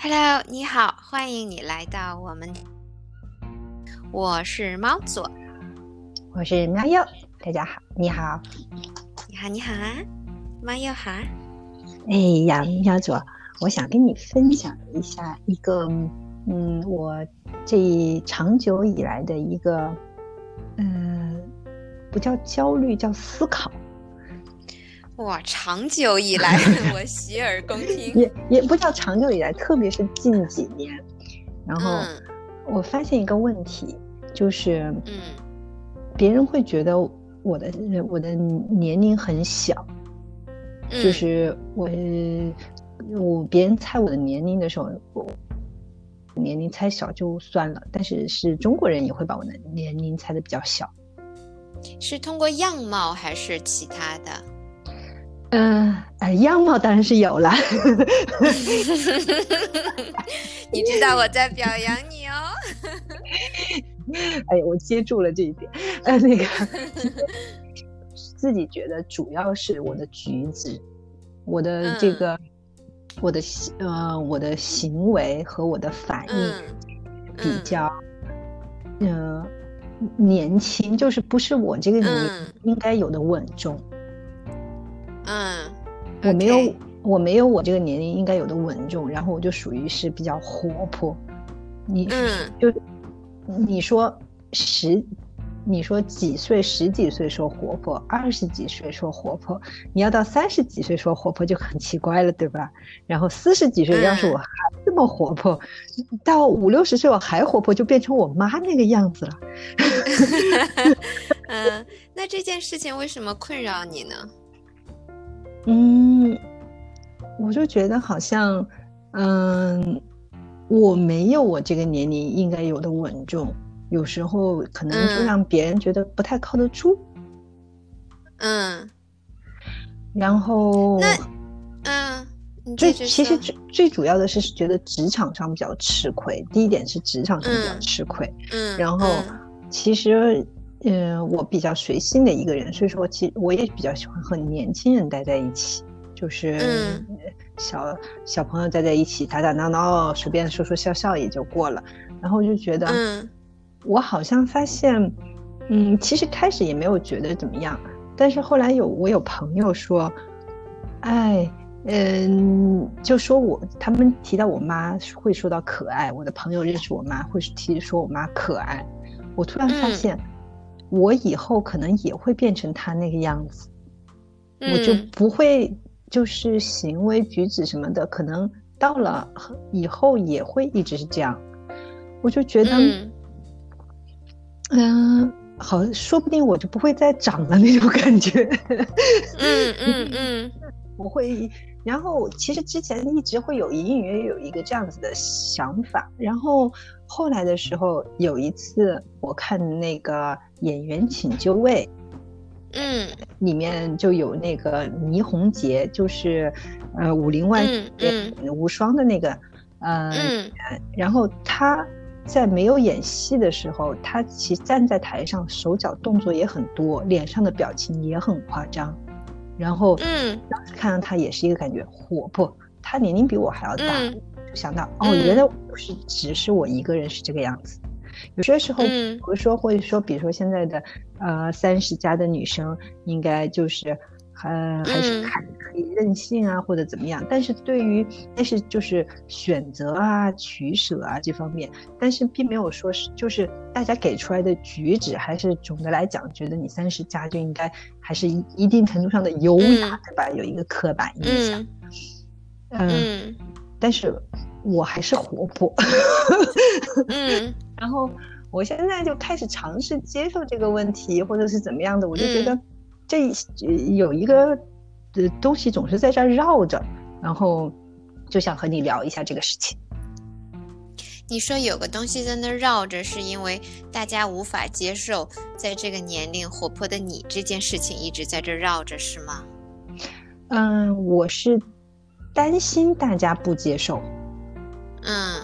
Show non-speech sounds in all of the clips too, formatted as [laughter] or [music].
Hello，你好，欢迎你来到我们。我是猫左，我是喵佑，大家好，你好，你好，你好啊，猫佑好。哎呀，喵左，我想跟你分享一下一个，嗯，我这长久以来的一个，嗯，不叫焦虑，叫思考。哇，长久以来，[laughs] 我洗耳恭听。也也不叫长久以来，特别是近几年，然后我发现一个问题，就是，嗯，别人会觉得我的我的年龄很小，就是我我别人猜我的年龄的时候，我年龄猜小就算了，但是是中国人也会把我的年龄猜的比较小，是通过样貌还是其他的？嗯，哎，样貌当然是有了。[laughs] 你知道我在表扬你哦。[laughs] 哎呀，我接住了这一点。呃，那个自己觉得主要是我的举止，我的这个，我的呃，我的行为和我的反应比较，嗯，年轻，就是不是我这个年应该有的稳重。嗯，我没有，我没有我这个年龄应该有的稳重，然后我就属于是比较活泼。你嗯就你说十，你说几岁十几岁说活泼，二十几岁说活泼，你要到三十几岁说活泼就很奇怪了，对吧？然后四十几岁要是我还这么活泼，到五六十岁我还活泼，就变成我妈那个样子了。[laughs] 嗯，那这件事情为什么困扰你呢？嗯，我就觉得好像，嗯，我没有我这个年龄应该有的稳重，有时候可能就让别人觉得不太靠得住。嗯，然后那，嗯，最其实最最主要的是觉得职场上比较吃亏。第一点是职场上比较吃亏。嗯，然后其实。嗯，我比较随性的一个人，所以说，其实我也比较喜欢和年轻人待在一起，就是小小朋友待在一起打打闹闹，随便说说笑笑也就过了。然后就觉得，我好像发现，嗯，其实开始也没有觉得怎么样，但是后来有我有朋友说，哎，嗯，就说我他们提到我妈会说到可爱，我的朋友认识我妈会提说我妈可爱，我突然发现。我以后可能也会变成他那个样子，我就不会就是行为举止什么的，可能到了以后也会一直是这样。我就觉得，嗯，好，说不定我就不会再长了那种感觉。嗯嗯嗯，[laughs] 我会。然后其实之前一直会有隐隐约约有一个这样子的想法，然后后来的时候有一次我看那个演员请就位，嗯，里面就有那个倪虹洁，就是呃《武林外传》无双的那个，呃，然后他在没有演戏的时候，他其实站在台上手脚动作也很多，脸上的表情也很夸张。然后，嗯，当时看到他也是一个感觉活泼，他年龄比我还要大，就想到哦，原来不是只是我一个人是这个样子。有些时候，比如说或者说，比如说现在的呃三十加的女生，应该就是。呃，还是可可以任性啊，或者怎么样？但是对于，但是就是选择啊、取舍啊这方面，但是并没有说是，就是大家给出来的举止，还是总的来讲，觉得你三十加就应该还是一一定程度上的优雅，对吧？有一个刻板印象。嗯，但是我还是活泼。[laughs] 嗯，然后我现在就开始尝试接受这个问题，或者是怎么样的，我就觉得。这有一个呃东西总是在这儿绕着，然后就想和你聊一下这个事情。你说有个东西在那绕着，是因为大家无法接受在这个年龄活泼的你这件事情一直在这绕着，是吗？嗯，我是担心大家不接受。嗯。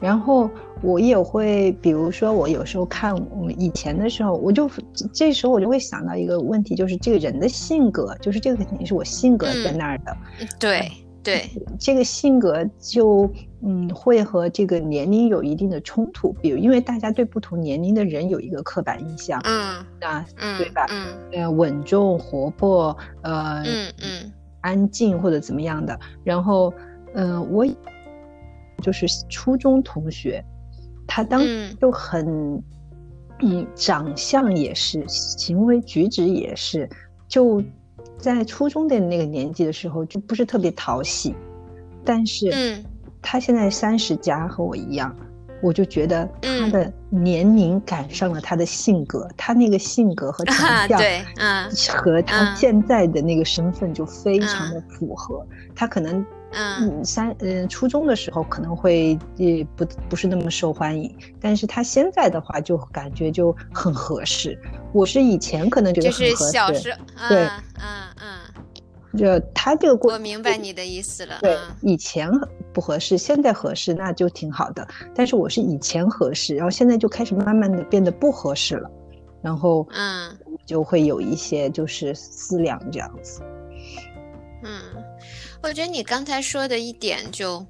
然后我也会，比如说我有时候看我们以前的时候，我就这时候我就会想到一个问题，就是这个人的性格，就是这个肯定是我性格在那儿的。对，对这个性格就嗯会和这个年龄有一定的冲突，比如因为大家对不同年龄的人有一个刻板印象，嗯啊，嗯，对吧？嗯呃，稳重、活泼，呃，嗯嗯安静或者怎么样的。然后，嗯、我就是初中同学，他当就很，嗯，长相也是，行为举止也是，就在初中的那个年纪的时候，就不是特别讨喜。但是，嗯他现在三十加，和我一样，我就觉得他嗯的年龄赶上了他的性格，他那个性格和长啊，相。对，嗯和他嗯现在的那个身份就非常的符合。他可能嗯嗯三嗯初中的时候可能会也不不是那么受欢迎，但是他现在的话就感觉就很合适。我是以前可能觉得就是很合适，小时，对嗯嗯嗯，就他这个过我明白你的意思了，对嗯，以前不合适，现在合适，那就挺好的。但是我是以前合适，然后现在就开始慢慢的变得不合适了，然后嗯就会有一些就是思量这样子。我觉得你刚才说的一点就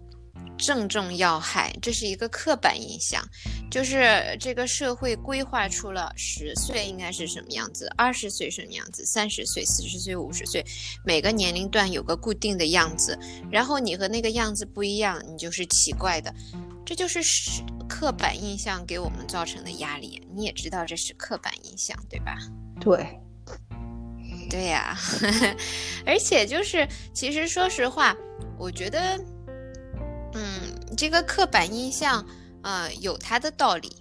正中要害，这是一个刻板印象，就是这个社会规划出了十岁应该是什么样子，二十岁什么样子，三十岁、四十岁、五十岁，每个年龄段有个固定的样子，然后你和那个样子不一样，你就是奇怪的，这就是是刻板印象给我们造成的压力。你也知道这是刻板印象，对吧？对，对呀、[laughs] 而且就是，其实说实话，我觉得，嗯，这个刻板印象，呃，有它的道理。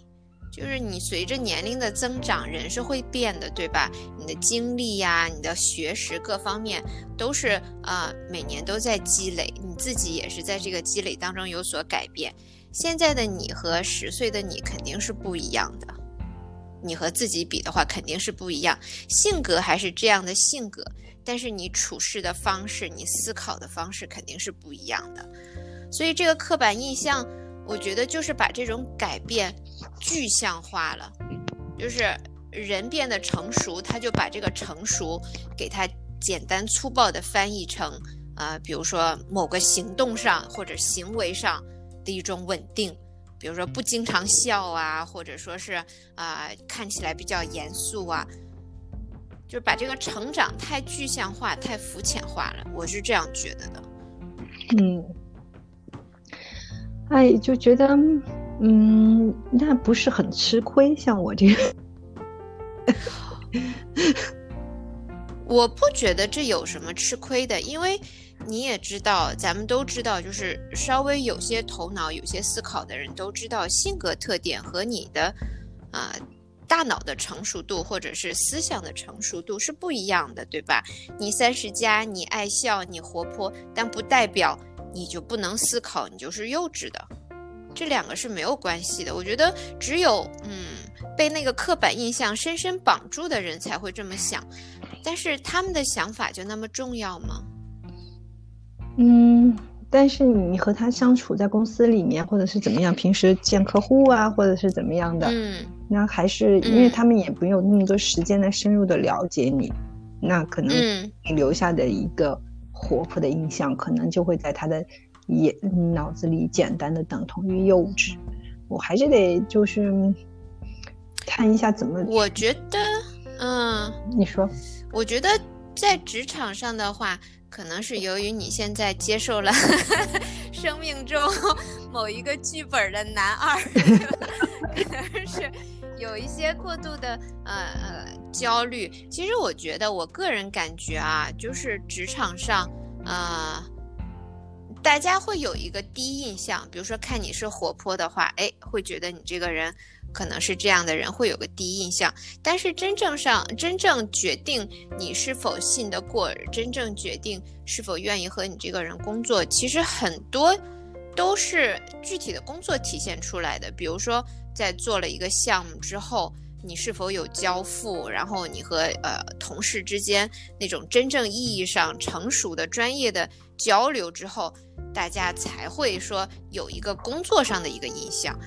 就是你随着年龄的增长，人是会变的，对吧？你的经历呀、你的学识各方面都是呃每年都在积累，你自己也是在这个积累当中有所改变。现在的你和十岁的你肯定是不一样的，你和自己比的话肯定是不一样。性格还是这样的性格，但是你处事的方式、你思考的方式肯定是不一样的。所以这个刻板印象，我觉得就是把这种改变具象化了，就是人变得成熟，他就把这个成熟给他简单粗暴的翻译成，呃，比如说某个行动上或者行为上的一种稳定。比如说不经常笑啊，或者说是啊、呃看起来比较严肃啊，就是把这个成长太具象化、太肤浅化了，我是这样觉得的。嗯，哎，就觉得，嗯，那不是很吃亏。像我这个，我不觉得这有什么吃亏的，因为你也知道，咱们都知道，就是稍微有些头脑、有些思考的人都知道，性格特点和你的啊、大脑的成熟度或者是思想的成熟度是不一样的，对吧？你三十加，你爱笑，你活泼，但不代表你就不能思考，你就是幼稚的。这两个是没有关系的。我觉得只有嗯被那个刻板印象深深绑住的人才会这么想。但是他们的想法就那么重要吗？嗯，但是你和他相处在公司里面，或者是怎么样，平时见客户啊，或者是怎么样的，嗯那还是因为嗯他们也没有那么多时间来深入的了解你，那可能嗯你留下的一个活泼的印象，可能就会在他的眼脑子里简单的等同于幼稚。我还是得就是看一下怎么，我觉得，嗯，你说，我觉得在职场上的话，可能是由于你现在接受了 [laughs] 生命中 [laughs] 某一个剧本的男二，[laughs] 可能是有一些过度的呃呃焦虑。其实我觉得，我个人感觉啊，就是职场上啊。大家会有一个第一印象，比如说看你是活泼的话，哎，会觉得你这个人可能是这样的人，会有个第一印象。但是真正上，真正决定你是否信得过，真正决定是否愿意和你这个人工作，其实很多都是具体的工作体现出来的。比如说，在做了一个项目之后，你是否有交付，然后你和呃同事之间那种真正意义上成熟的专业的交流之后，大家才会说有一个工作上的一个印象。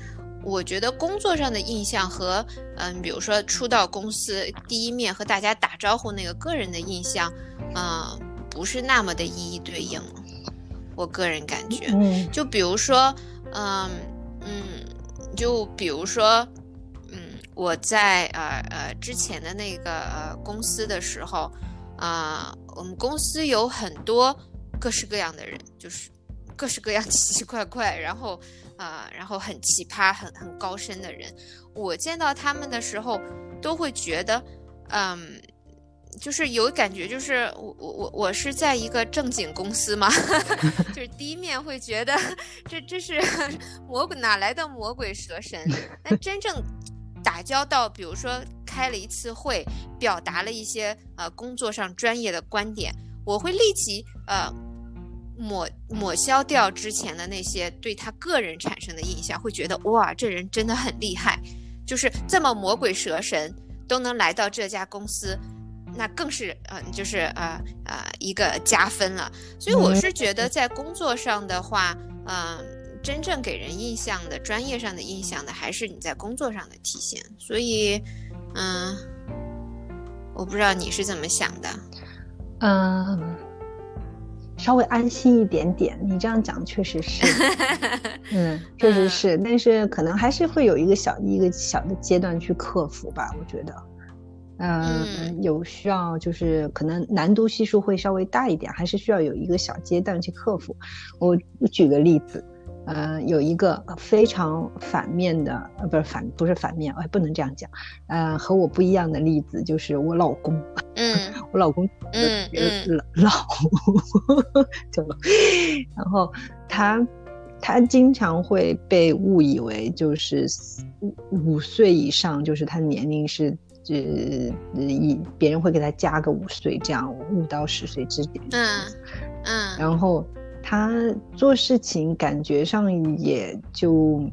我觉得工作上的印象和嗯，比如说初到公司第一面和大家打招呼那个个人的印象，嗯，不是那么的一一对应。我个人感觉，嗯，就比如说，嗯嗯，就比如说，嗯，我在呃呃之前的那个呃公司的时候，啊，我们公司有很多各式各样的人，就是各式各样 [laughs] 奇奇怪怪，然后啊，然后很奇葩、很很高深的人，我见到他们的时候，都会觉得，嗯。就是有感觉，就是我我我我是在一个正经公司嘛，[laughs] 就是第一面会觉得 [laughs] 这这是魔鬼哪来的魔鬼蛇神？但真正打交道，比如说开了一次会，表达了一些呃工作上专业的观点，我会立即呃抹抹消掉之前的那些对他个人产生的印象，会觉得哇，这人真的很厉害，就是这么魔鬼蛇神都能来到这家公司。那更是呃，就是呃呃一个加分了。所以我是觉得，在工作上的话，嗯，真正给人印象的、专业上的印象的，还是你在工作上的体现。所以，嗯，我不知道你是怎么想的。嗯，稍微安心一点点。你这样讲确实是，[laughs] 嗯，确实是。但是可能还是会有一个小一个小的阶段去克服吧，我觉得。嗯，有需要就是可能难度系数会稍微大一点，还是需要有一个小阶段去克服。我举个例子，呃，有一个非常反面的，呃，不是反，不是反面，哎，不能这样讲，呃，和我不一样的例子就是我老公，嗯，我老公，嗯嗯，老，就老，[laughs] 然后他他经常会被误以为就是五五岁以上，就是他年龄是。这一别人会给他加个五岁，这样五到十岁之间。嗯嗯。然后他做事情感觉上也就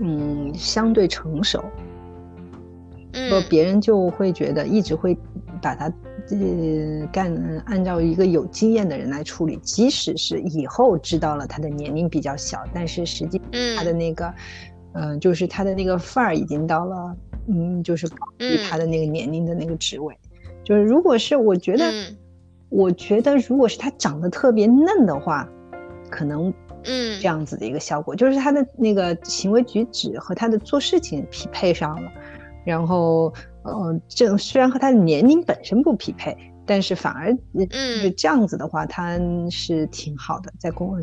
嗯相对成熟。嗯。别人就会觉得一直会把他呃干按照一个有经验的人来处理，即使是以后知道了他的年龄比较小，但是实际他的那个嗯就是他的那个范儿已经到了。嗯，就是高于他的那个年龄的那个职位，就是如果是我觉得，我觉得如果是他长得特别嫩的话，可能嗯。这样子的一个效果，就是他的那个行为举止和他的做事情匹配上了，然后呃，这虽然和他的年龄本身不匹配，但是反而嗯。这样子的话，他是挺好的，在工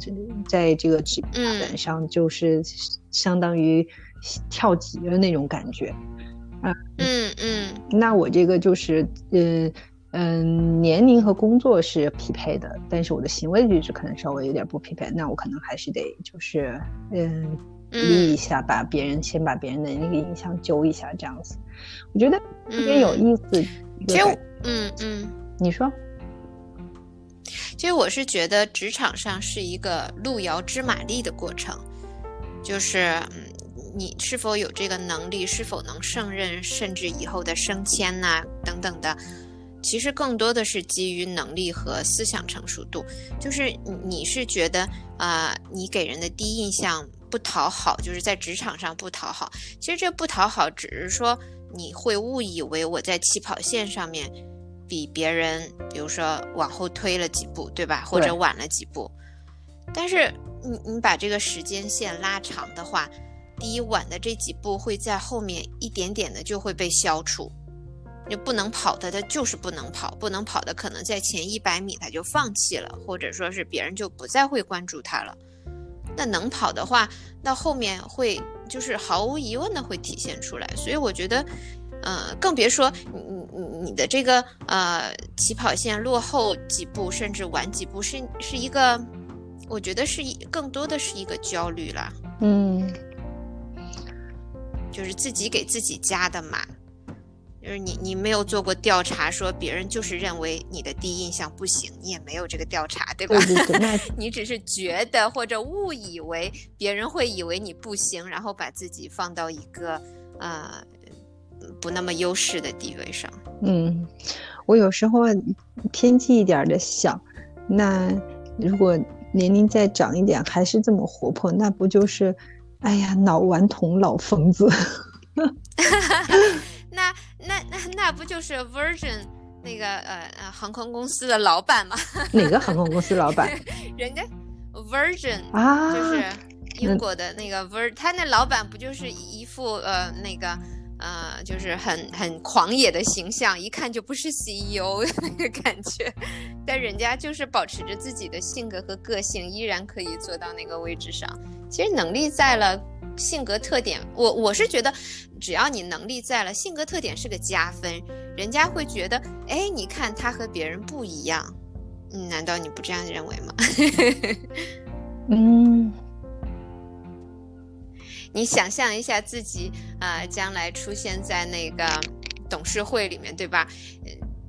在这个职业发展上就是相当于跳级的那种感觉。嗯嗯嗯，那我这个就是，嗯嗯，年龄和工作是匹配的，但是我的行为举止可能稍微有点不匹配，那我可能还是得就是，嗯，立一下，把别人先把别人的那个印象揪一下，这样子，我觉得特别有意思。其实，嗯嗯，你说，其实我是觉得职场上是一个路遥知马力的过程，就是嗯。你是否有这个能力？是否能胜任？甚至以后的升迁呐，等等的，其实更多的是基于能力和思想成熟度。就是你是觉得啊，你给人的第一印象不讨好，就是在职场上不讨好。其实这不讨好，只是说你会误以为我在起跑线上面比别人，比如说往后推了几步，对吧？或者晚了几步。但是你你把这个时间线拉长的话。第一晚的这几步会在后面一点点的就会被消除，你不能跑的他就是不能跑，不能跑的可能在前一百米他就放弃了，或者说是别人就不再会关注他了。那能跑的话，那后面会就是毫无疑问的会体现出来。所以我觉得，呃，更别说你你你的这个呃起跑线落后几步，甚至晚几步，是是一个，我觉得是一更多的是一个焦虑了。嗯。就是自己给自己加的码，就是你你没有做过调查，说别人就是认为你的第一印象不行，你也没有这个调查，对吧？[laughs] 你只是觉得或者误以为别人会以为你不行，然后把自己放到一个呃不那么优势的地位上。嗯，我有时候偏激一点的想，那如果年龄再长一点还是这么活泼，那不就是？哎呀，老顽童，老疯子。[laughs] 那那那那不就是 Virgin 那个呃呃航空公司的老板吗？[laughs] 哪个航空公司老板？[laughs] 人家 Virgin 啊，就是英国的那个 Virgin，他那老板不就是一副呃那个呃就是很很狂野的形象，一看就不是 CEO 那个感觉，但人家就是保持着自己的性格和个性，依然可以做到那个位置上。其实能力在了，性格特点，我我是觉得，只要你能力在了，性格特点是个加分，人家会觉得，哎，你看他和别人不一样，嗯，难道你不这样认为吗？[laughs] 嗯，[laughs] 你想象一下自己啊，将来出现在那个董事会里面，对吧？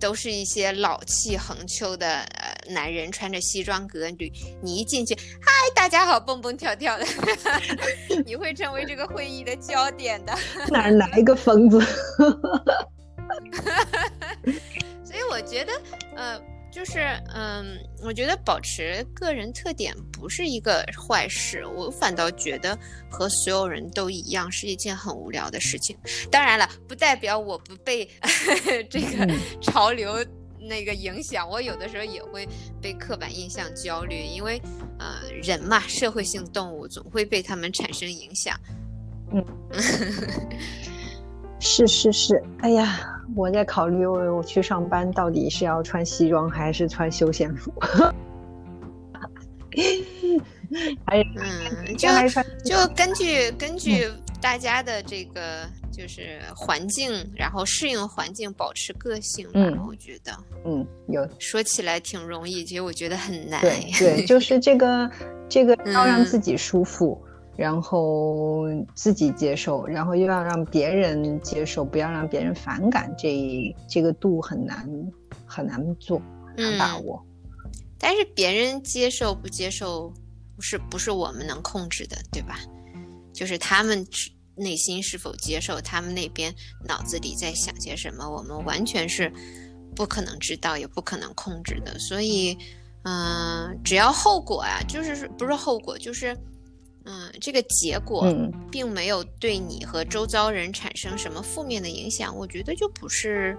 都是一些老气横秋的呃男人，穿着西装革履。你一进去，嗨，大家好，蹦蹦跳跳的，[laughs] 你会成为这个会议的焦点的。[laughs] 哪来一个疯子？[laughs] 所以我觉得，呃。就是，嗯，我觉得保持个人特点不是一个坏事，我反倒觉得和所有人都一样是一件很无聊的事情。当然了，不代表我不被 [laughs] 这个 [laughs] 潮流那个影响，我有的时候也会被刻板印象焦虑，因为，呃，人嘛，社会性动物总会被他们产生影响。嗯，[laughs] 是是是，哎呀。我在考虑，我我去上班到底是要穿西装还是穿休闲服？[laughs] 嗯，就就根据根据大家的这个就是环境，然后适应环境，保持个性吧。我觉得，嗯，有说起来挺容易，其实我觉得很难。对对，就是这个这个 [laughs] 要让自己舒服。然后自己接受，然后又要让别人接受，不要让别人反感，这这个度很难很难做，很难把握。但是别人接受不接受，不是不是我们能控制的，对吧？就是他们内心是否接受，他们那边脑子里在想些什么，我们完全是不可能知道，也不可能控制的。所以，嗯，只要后果啊，就是不是后果，就是。嗯，这个结果并没有对你和周遭人产生什么负面的影响，我觉得就不是，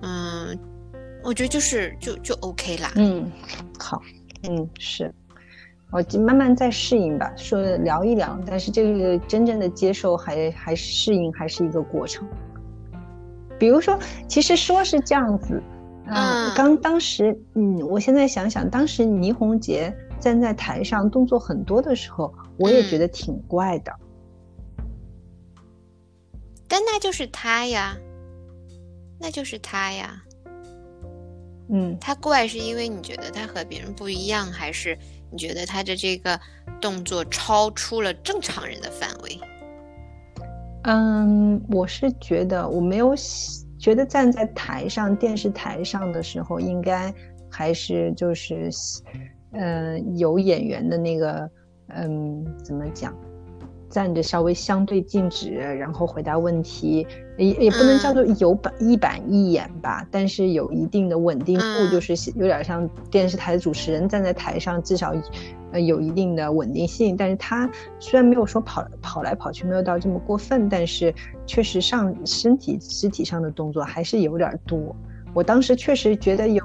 嗯，我觉得就是就就 OK 啦。嗯，好，嗯是，我慢慢再适应吧。说聊一聊，但是这个真正的接受还还适应还是一个过程。比如说，其实说是这样子，嗯，刚当时，嗯，我现在想想，当时倪虹洁站在台上动作很多的时候。我也觉得挺怪的，但那就是他呀，那就是他呀。嗯，他怪是因为你觉得他和别人不一样，还是你觉得他的这个动作超出了正常人的范围？嗯，我是觉得我没有觉得站在台上电视台上的时候，应该还是就是，嗯，有演员的那个。嗯，怎么讲？站着稍微相对静止，然后回答问题，也也不能叫做有板一板一眼吧，但是有一定的稳定度，就是有点像电视台的主持人站在台上，至少呃有一定的稳定性。但是他虽然没有说跑跑来跑去，没有到这么过分，但是确实上身体肢体上的动作还是有点多。我当时确实觉得有，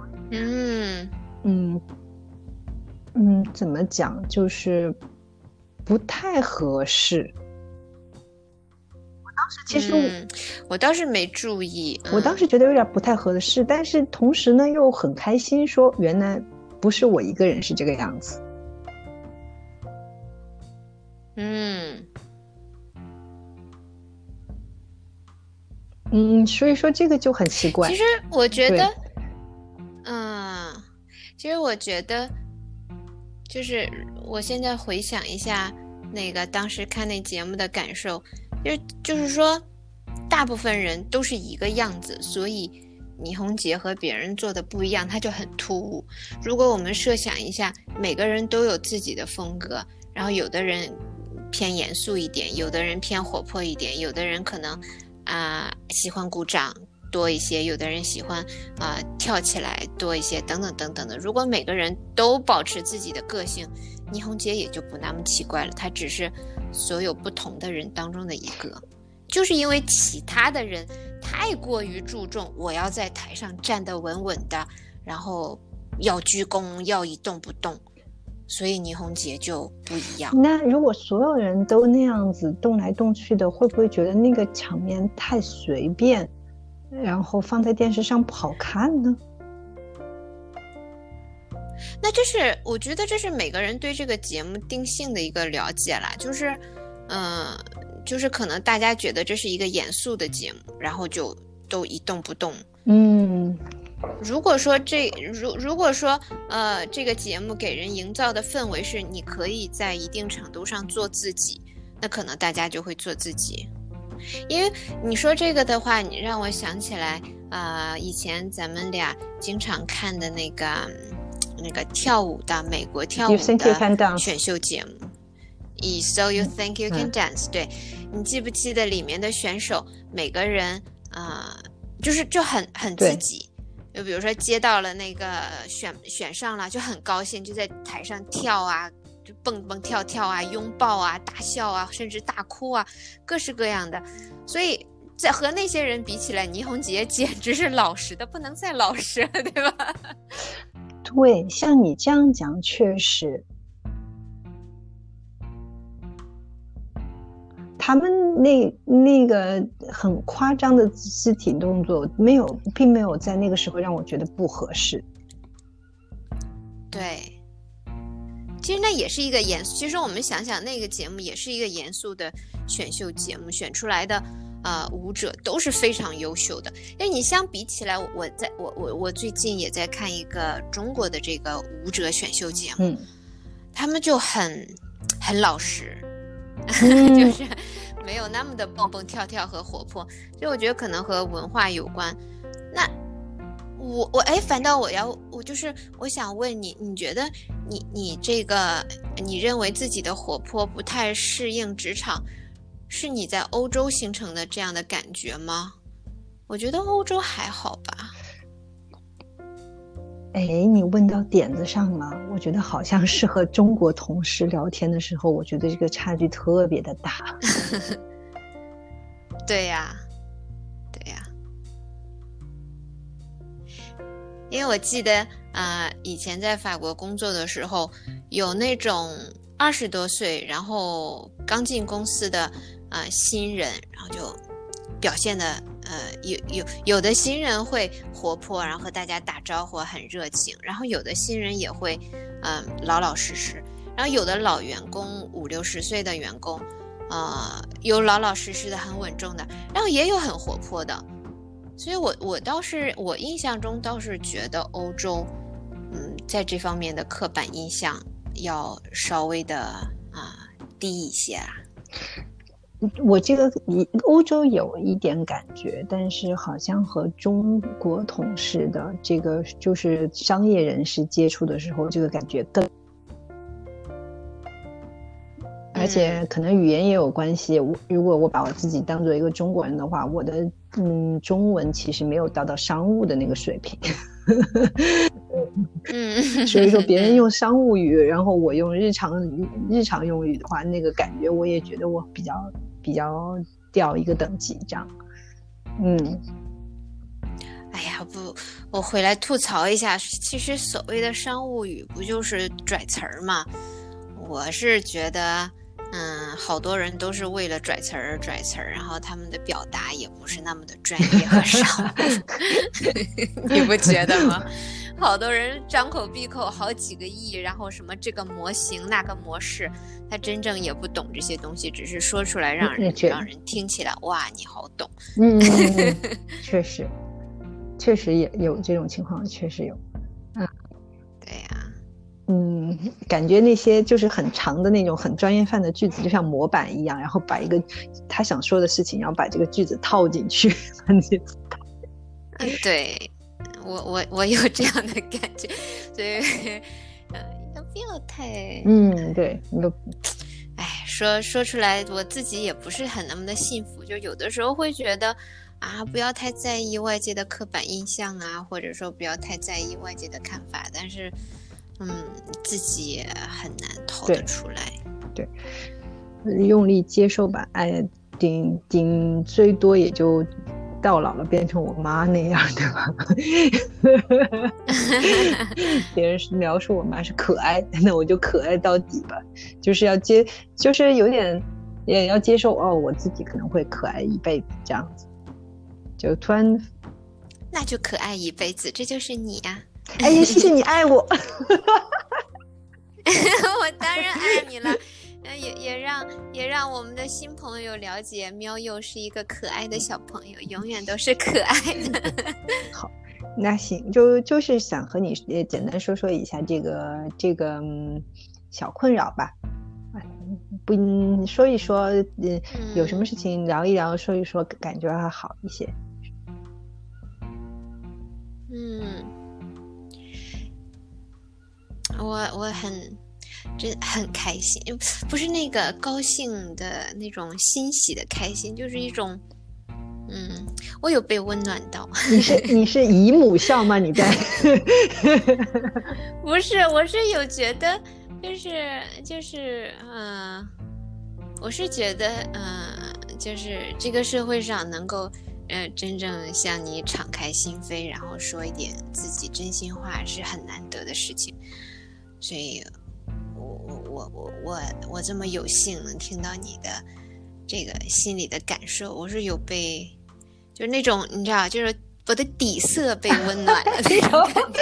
嗯，怎么讲就是。不太合适。我当时其实我倒是没注意，我当时觉得有点不太合适，但是同时呢又很开心，说原来不是我一个人是这个样子。嗯嗯，所以说这个就很奇怪。其实我觉得，嗯，其实我觉得。就是我现在回想一下，那个当时看那节目的感受，就是就是说，大部分人都是一个样子，所以倪虹洁和别人做的不一样，他就很突兀。如果我们设想一下，每个人都有自己的风格，然后有的人偏严肃一点，有的人偏活泼一点，有的人可能啊喜欢鼓掌。多一些，有的人喜欢啊跳起来多一些，等等等等的。如果每个人都保持自己的个性，倪虹洁也就不那么奇怪了。她只是所有不同的人当中的一个，就是因为其他的人太过于注重我要在台上站得稳稳的，然后要鞠躬，要一动不动，所以倪虹洁就不一样。那如果所有人都那样子动来动去的，会不会觉得那个场面太随便，然后放在电视上不好看呢？那这是我觉得这是每个人对这个节目定性的一个了解啦，就是，嗯，就是可能大家觉得这是一个严肃的节目，然后就都一动不动。嗯。如果说这如如果说呃这个节目给人营造的氛围是你可以在一定程度上做自己，那可能大家就会做自己。因为你说这个的话，你让我想起来呃以前咱们俩经常看的那个那个跳舞的美国跳舞的选秀节目。So you think you can dance？对你记不记得里面的选手每个人啊就是就很很自己。就比如说接到了那个选选上了，就很高兴，就在台上跳啊，就蹦蹦跳跳啊，拥抱啊，大笑啊，甚至大哭啊，各式各样的。所以在和那些人比起来，倪虹洁 [laughs] 简直是老实的不能再老实了，对吧？对，像你这样讲，确实。他们那那个很夸张的肢体动作，没有，并没有在那个时候让我觉得不合适。对，其实那也是一个严肃。其实我们想想，那个节目也是一个严肃的选秀节目，选出来的呃舞者都是非常优秀的。那你相比起来，我在我我我最近也在看一个中国的这个舞者选秀节目，他们就很很老实，[laughs] 就是。没有那么的蹦蹦跳跳和活泼，所以我觉得可能和文化有关。那我我哎，反倒我要我就是我想问你，你觉得你你这个你认为自己的活泼不太适应职场，是你在欧洲形成的这样的感觉吗？我觉得欧洲还好吧。哎，你问到点子上了。我觉得好像是和中国同事聊天的时候，我觉得这个差距特别的大。[laughs] 对呀，对呀，因为我记得啊，以前在法国工作的时候，有那种二十多岁，然后刚进公司的啊新人，然后就表现的。呃，有有有的新人会活泼，然后和大家打招呼，很热情；然后有的新人也会，嗯，老老实实；然后有的老员工，五六十岁的员工，呃，有老老实实的，很稳重的，然后也有很活泼的。所以，我我倒是我印象中倒是觉得欧洲，在这方面的刻板印象要稍微的啊低一些啊。我这个你欧洲有一点感觉，但是好像和中国同事的这个就是商业人士接触的时候，这个感觉更，而且可能语言也有关系。我如果我把我自己当做一个中国人的话，我的嗯中文其实没有达到商务的那个水平。嗯，[laughs] 所以说别人用 [laughs] 商务语，然后我用日常日常用语的话，那个感觉我也觉得我比较。比较掉一个等级，这样，嗯，哎呀，不，我回来吐槽一下，其实所谓的商务语不就是拽词儿吗？我是觉得，嗯，好多人都是为了拽词儿拽词儿，然后他们的表达也不是那么的专业和商务 [laughs] [laughs] 你不觉得吗？[laughs] 好多人张口闭口好几个亿，然后什么这个模型那个模式，他真正也不懂这些东西，只是说出来让人让人听起来哇，你好懂。嗯，确实，确实也有这种情况，确实有。嗯，感觉那些就是很长的那种很专业范的句子，就像模板一样，然后把一个他想说的事情，然后把这个句子套进去，[laughs] 嗯，对。我我我有这样的感觉，所以，呃，要不要太……嗯，对，都，哎，说说出来，我自己也不是很那么的幸福，就有的时候会觉得，啊，不要太在意外界的刻板印象啊，或者说不要太在意外界的看法，但是，嗯，自己也很难逃得出来，对，用力接受吧，哎，顶顶最多也就。到老了变成我妈那样，对吧？[laughs] 别人描述我妈是可爱，那我就可爱到底吧。就是要接，就是有点也要接受哦，我自己可能会可爱一辈子这样子。就突然，那就可爱一辈子，这就是你呀！[laughs] 哎呀，谢谢你爱我，[laughs] [laughs] 我当然爱你了。也也让也让我们的新朋友了解，喵又是一个可爱的小朋友，永远都是可爱的。好，那行，就就是想和你也简单说说一下这个这个小困扰吧。不说一说，嗯，有什么事情聊一聊，说一说，感觉还好一些。嗯，我我很。真很开心，不是那个高兴的那种欣喜的开心，就是一种，嗯，我有被温暖到。你是你是姨母笑吗？你在？[laughs] [laughs] 不是，我是有觉得，就是就是，嗯，我是觉得，嗯，就是这个社会上能够，呃，真正向你敞开心扉，然后说一点自己真心话，是很难得的事情，所以。我我我我我我这么有幸能听到你的这个心里的感受，我是有被，就是那种你知道，就是我的底色被温暖了那种感觉。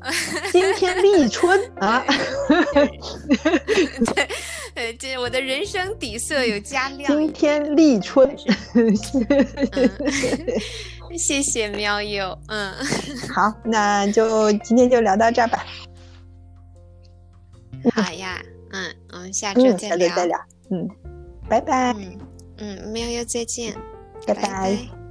[laughs] 今天立春啊，[laughs] 对，呃，这我的人生底色有加亮。今天立春，[laughs] 谢谢喵友，嗯，好，那就今天就聊到这儿吧。好呀，嗯，我们下周再聊。再聊，嗯，拜拜。嗯嗯，喵喵再见，拜拜。